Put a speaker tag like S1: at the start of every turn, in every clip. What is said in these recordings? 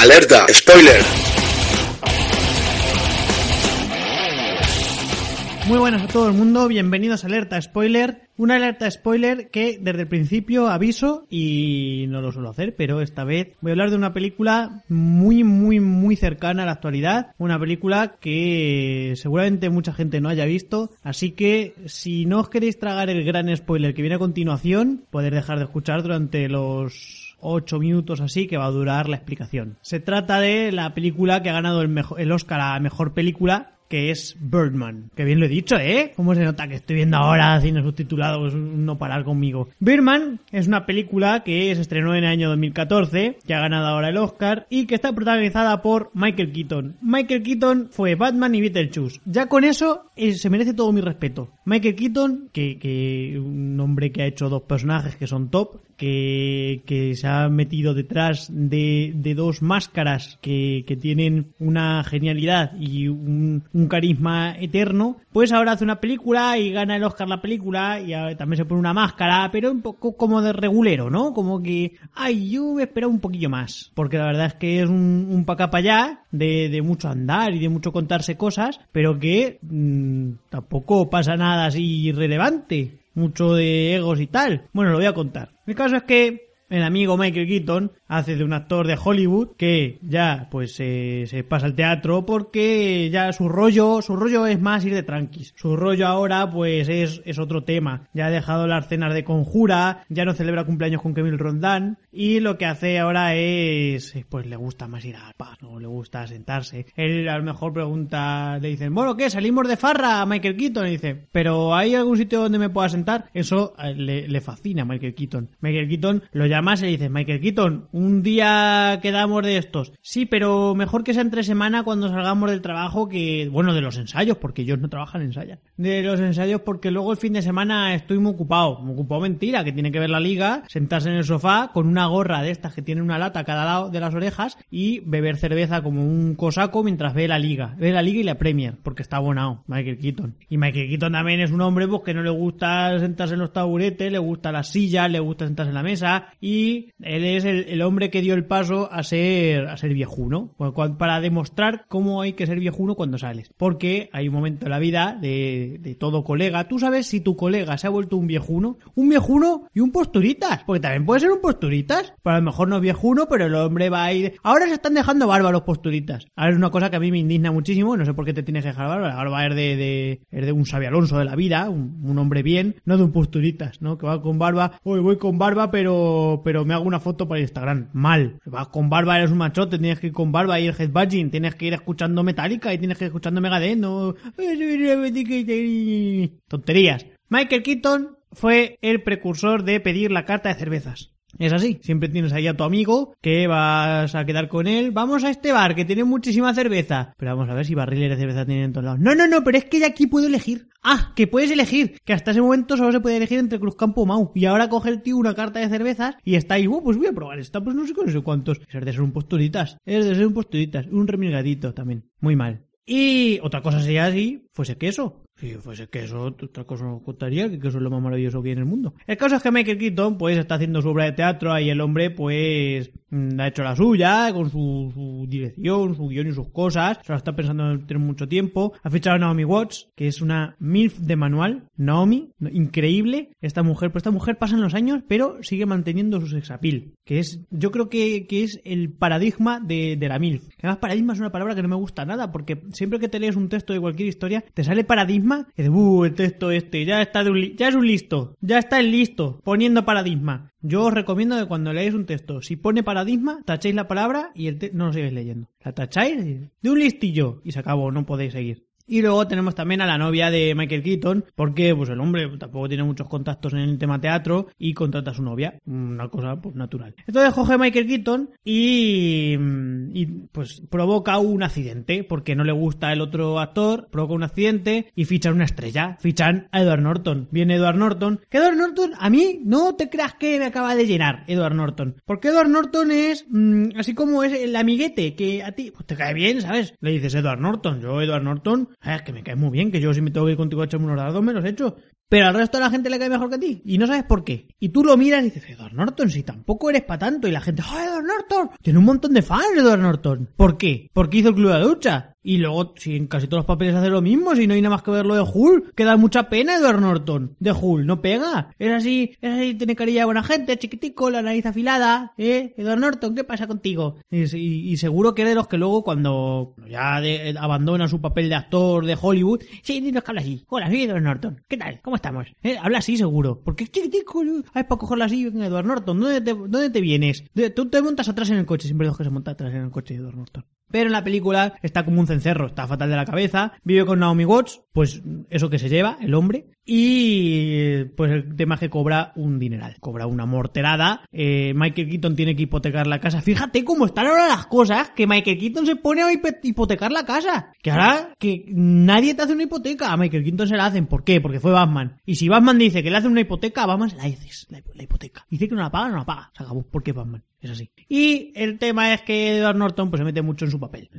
S1: Alerta, spoiler.
S2: Muy buenas a todo el mundo, bienvenidos a Alerta Spoiler. Una alerta spoiler que desde el principio aviso y no lo suelo hacer, pero esta vez voy a hablar de una película muy, muy, muy cercana a la actualidad. Una película que seguramente mucha gente no haya visto. Así que si no os queréis tragar el gran spoiler que viene a continuación, podéis dejar de escuchar durante los 8 minutos así que va a durar la explicación. Se trata de la película que ha ganado el, el Oscar a Mejor Película que es Birdman. Que bien lo he dicho, ¿eh? ¿Cómo se nota que estoy viendo ahora cine subtitulado? No parar conmigo. Birdman es una película que se estrenó en el año 2014, que ha ganado ahora el Oscar y que está protagonizada por Michael Keaton. Michael Keaton fue Batman y Beetlejuice. Ya con eso eh, se merece todo mi respeto. Michael Keaton, que, que un hombre que ha hecho dos personajes que son top, que, que se ha metido detrás de, de dos máscaras que, que tienen una genialidad y un, un carisma eterno, pues ahora hace una película y gana el Oscar la película y también se pone una máscara, pero un poco como de regulero, ¿no? Como que, ay, yo me espero un poquillo más, porque la verdad es que es un, un pa' acá pa' allá de, de mucho andar y de mucho contarse cosas, pero que mmm, tampoco pasa nada así relevante mucho de egos y tal. Bueno, lo voy a contar. El caso es que el amigo Michael Keaton hace de un actor de Hollywood que ya pues eh, se pasa al teatro porque ya su rollo su rollo es más ir de tranquis. Su rollo ahora pues es, es otro tema. Ya ha dejado las cenas de conjura ya no celebra cumpleaños con Kevin Rondán y lo que hace ahora es pues le gusta más ir al paz no le gusta sentarse. Él a lo mejor pregunta le dicen bueno qué salimos de farra Michael Keaton y dice pero hay algún sitio donde me pueda sentar eso le, le fascina a Michael Keaton. Michael Keaton lo llama más le dice Michael Keaton, un día quedamos de estos. Sí, pero mejor que sea entre semana cuando salgamos del trabajo que, bueno, de los ensayos, porque ellos no trabajan, ensayan. De los ensayos porque luego el fin de semana estoy muy ocupado. Muy ocupado mentira, que tiene que ver la liga, sentarse en el sofá con una gorra de estas que tiene una lata a cada lado de las orejas y beber cerveza como un cosaco mientras ve la liga. Ve la liga y la Premier, porque está abonado, Michael Keaton. Y Michael Keaton también es un hombre pues que no le gusta sentarse en los taburetes, le gusta las sillas, le gusta sentarse en la mesa y él es el, hombre que dio el paso a ser a ser viejuno para demostrar cómo hay que ser viejuno cuando sales. Porque hay un momento en la vida de, de, todo colega. Tú sabes si tu colega se ha vuelto un viejuno un viejuno y un posturitas porque también puede ser un posturitas. Para lo mejor no es viejuno pero el hombre va a ir ahora se están dejando barba los posturitas ahora es una cosa que a mí me indigna muchísimo no sé por qué te tienes que dejar barba ahora va a ir de, de, de un Xavi Alonso de la vida un, un, hombre bien no de un posturitas no que va con barba hoy voy con barba pero pero me hago una foto para Instagram. Mal. Vas con barba, eres un machote, tienes que ir con barba y el headbudging, tienes que ir escuchando Metallica y tienes que ir escuchando Megadeth. Tonterías. Michael Keaton fue el precursor de pedir la carta de cervezas. Es así, siempre tienes ahí a tu amigo que vas a quedar con él. Vamos a este bar que tiene muchísima cerveza. Pero vamos a ver si barriles de cerveza tienen en todos lados. No, no, no, pero es que ya aquí puedo elegir. Ah, que puedes elegir. Que hasta ese momento solo se puede elegir entre Cruzcampo o Mau. Y ahora coge el tío una carta de cervezas y está ahí. Oh, pues voy a probar esta, pues no sé no sé cuántos. Es de ser un posturitas. Es de ser un posturitas. Un remilgadito también. Muy mal. Y otra cosa sería así, fuese queso. Si fuese queso, otra cosa nos contaría, que queso es lo más maravilloso que hay en el mundo. El caso es que Michael Keaton, pues, está haciendo su obra de teatro y el hombre, pues, ha hecho la suya, con su, dirección, su guion y sus cosas. Se lo está pensando en tener mucho tiempo. Ha fichado a Naomi Watts, que es una MILF de manual. Naomi, increíble. Esta mujer, pues esta mujer pasan los años, pero sigue manteniendo su sexapil. Que es, yo creo que, que es el paradigma de, de la MILF. Que además paradigma es una palabra que no me gusta nada, porque siempre que te lees un texto de cualquier historia, te sale paradigma uh, el texto este, ya está de un ya es un listo, ya está el listo, poniendo paradigma. Yo os recomiendo que cuando leáis un texto, si pone paradigma, tachéis la palabra y el no lo sigáis leyendo. La tacháis de un listillo y se acabó, no podéis seguir. Y luego tenemos también a la novia de Michael Keaton, porque pues el hombre tampoco tiene muchos contactos en el tema teatro y contrata a su novia, una cosa pues natural. Entonces coge Michael Keaton y, y pues provoca un accidente, porque no le gusta el otro actor, provoca un accidente y fichan una estrella, fichan a Edward Norton. Viene Edward Norton, que Edward Norton a mí no te creas que me acaba de llenar Edward Norton, porque Edward Norton es mm, así como es el amiguete que a ti pues, te cae bien, ¿sabes? Le dices Edward Norton, yo Edward Norton, es que me cae muy bien, que yo si me tengo que ir contigo a echarme unos dados me los echo. Pero al resto de la gente le cae mejor que a ti. Y no sabes por qué. Y tú lo miras y dices, Edward Norton, si tampoco eres para tanto. Y la gente, ¡oh, Edward Norton! Tiene un montón de fans, Edward Norton. ¿Por qué? Porque hizo el club de ducha. Y luego, si en casi todos los papeles hace lo mismo, si no hay nada más que verlo de Hull, que da mucha pena Edward Norton. De Hull, no pega. Es así, es así, tiene carilla buena gente, chiquitico, la nariz afilada, ¿eh? Edward Norton, ¿qué pasa contigo? Y, seguro que es de los que luego cuando ya de- abandona su papel de actor de Hollywood, sí, dinos que habla así. Hola, soy Edward Norton. ¿Qué tal? ¿Cómo estamos? ¿Eh? Habla así seguro. Porque es chiquitico. Ay, para cogerla así, Edward Norton, ¿dónde te, dónde te vienes? Tú te montas atrás en el coche, siempre dejo que se monta atrás en el coche de Edward Norton. Pero en la película está como un cencerro, está fatal de la cabeza, vive con Naomi Watts, pues eso que se lleva, el hombre, y pues el tema es que cobra un dineral, cobra una morterada, eh, Michael Keaton tiene que hipotecar la casa, fíjate cómo están ahora las cosas, que Michael Keaton se pone a hipotecar la casa, que ahora que nadie te hace una hipoteca, a Michael Keaton se la hacen, ¿por qué? Porque fue Batman, y si Batman dice que le hacen una hipoteca, a Batman la dices, la, hipoteca, dice que no la paga, no la paga, se acabó, porque Batman. Es así. Y el tema es que Edward Norton pues se mete mucho en su papel.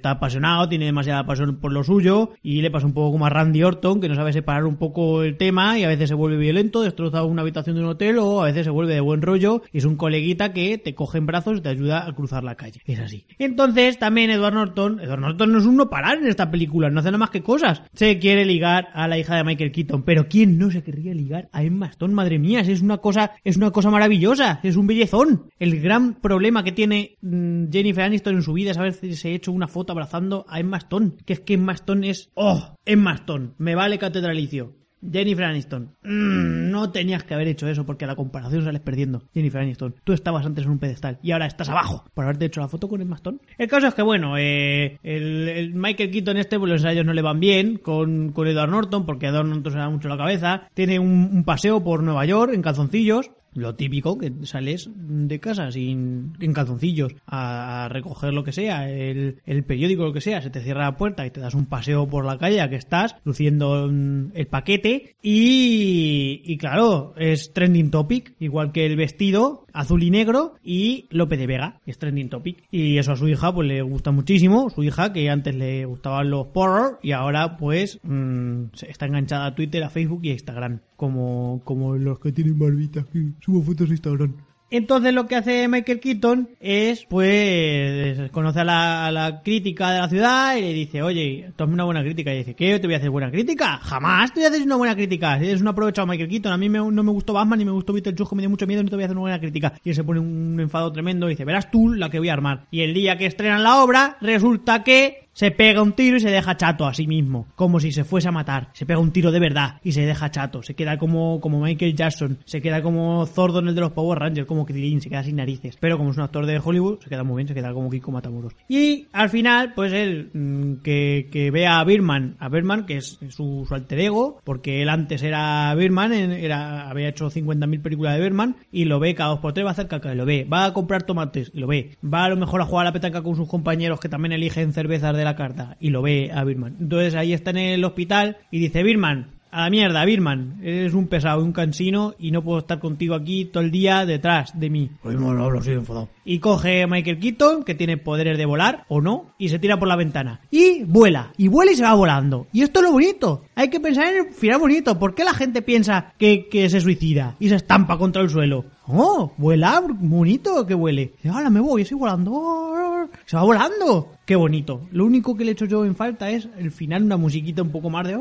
S2: Está apasionado, tiene demasiada pasión por lo suyo y le pasa un poco como a Randy Orton, que no sabe separar un poco el tema y a veces se vuelve violento, destroza una habitación de un hotel o a veces se vuelve de buen rollo y es un coleguita que te coge en brazos y te ayuda a cruzar la calle. Es así. Entonces también Edward Norton, Edward Norton no es un no parar en esta película, no hace nada más que cosas. Se quiere ligar a la hija de Michael Keaton, pero ¿quién no se querría ligar a Emma Stone? Madre mía, es una cosa, es una cosa maravillosa, es un bellezón. El gran problema que tiene mm, Jennifer Aniston en su vida es haberse se hecho una foto abrazando a Emma Stone, que es que Emma Stone es, oh, Emma Stone, me vale catedralicio. Jennifer Aniston, mm, no tenías que haber hecho eso porque la comparación sales perdiendo. Jennifer Aniston, tú estabas antes en un pedestal y ahora estás abajo por haberte hecho la foto con Emma Stone. El caso es que, bueno, eh, el, el Michael Keaton este, pues los ensayos no le van bien con, con Edward Norton porque Edward Norton se da mucho la cabeza. Tiene un paseo por Nueva York en calzoncillos. Lo típico, que sales de casa sin, en calzoncillos a, recoger lo que sea, el, el periódico, lo que sea, se te cierra la puerta y te das un paseo por la calle a que estás, luciendo mm, el paquete. Y, y claro, es trending topic, igual que el vestido azul y negro y Lope de Vega, es trending topic. Y eso a su hija pues le gusta muchísimo, su hija que antes le gustaban los porros y ahora pues mm, está enganchada a Twitter, a Facebook y a Instagram, como, como los que tienen barbita, que subo fotos a Instagram. Entonces lo que hace Michael Keaton es, pues, conoce a la, a la crítica de la ciudad y le dice, oye, toma una buena crítica. Y dice, ¿qué? ¿Te voy a hacer buena crítica? Jamás te voy a hacer una buena crítica. Eres un aprovechado Michael Keaton. A mí no me gustó Batman ni me gustó Beetlejuice, me dio mucho miedo, no te voy a hacer una buena crítica. Y él se pone un enfado tremendo y dice, verás tú la que voy a armar. Y el día que estrenan la obra, resulta que se pega un tiro y se deja chato a sí mismo, como si se fuese a matar. Se pega un tiro de verdad y se deja chato. Se queda como, como Michael Jackson, se queda como Zordon el de los Power Rangers, como Krillin, se queda sin narices. Pero como es un actor de Hollywood, se queda muy bien, se queda como Kiko Matamoros. Y al final, pues él, mm, que, que ve a Birman, a Birman, que es su, alter ego, porque él antes era Birman, en- era, había hecho 50.000 películas de Birman, y lo ve cada dos por tres, va a hacer caca, y lo ve. Va a comprar tomates, y lo ve. Va a lo mejor a jugar a la petanca con sus compañeros que también eligen cervezas de la carta, y lo ve a Birman. Entonces ahí está en el hospital y dice, Birman, a la mierda, Birman, eres un pesado, un cansino y no puedo estar contigo aquí todo el día detrás de mí. Lo mismo lo hablo, soy enfadado. Y coge a Michael Keaton, que tiene poderes de volar, o no, y se tira por la ventana. Y vuela, y vuela y se va volando. Y esto es lo bonito. Hay que pensar en el final bonito. ¿Por qué la gente piensa que, que se suicida y se estampa contra el suelo? Oh, vuela, bonito que huele. Y ahora me voy, estoy volando. Se va volando. Qué bonito. Lo único que le echo yo en falta es el final, una musiquita un poco más de...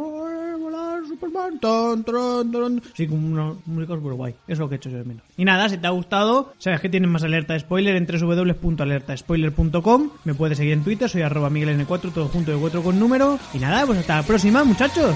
S2: Sí, como una música super guay. Eso es lo que he hecho yo de menos. Y nada, si te ha gustado, sabes que tienes más alerta de spoiler en www.alertaspoiler.com. Me puedes seguir en Twitter, soy arroba migueln4, todo junto de 4 con número. Y nada, pues hasta la próxima, muchachos.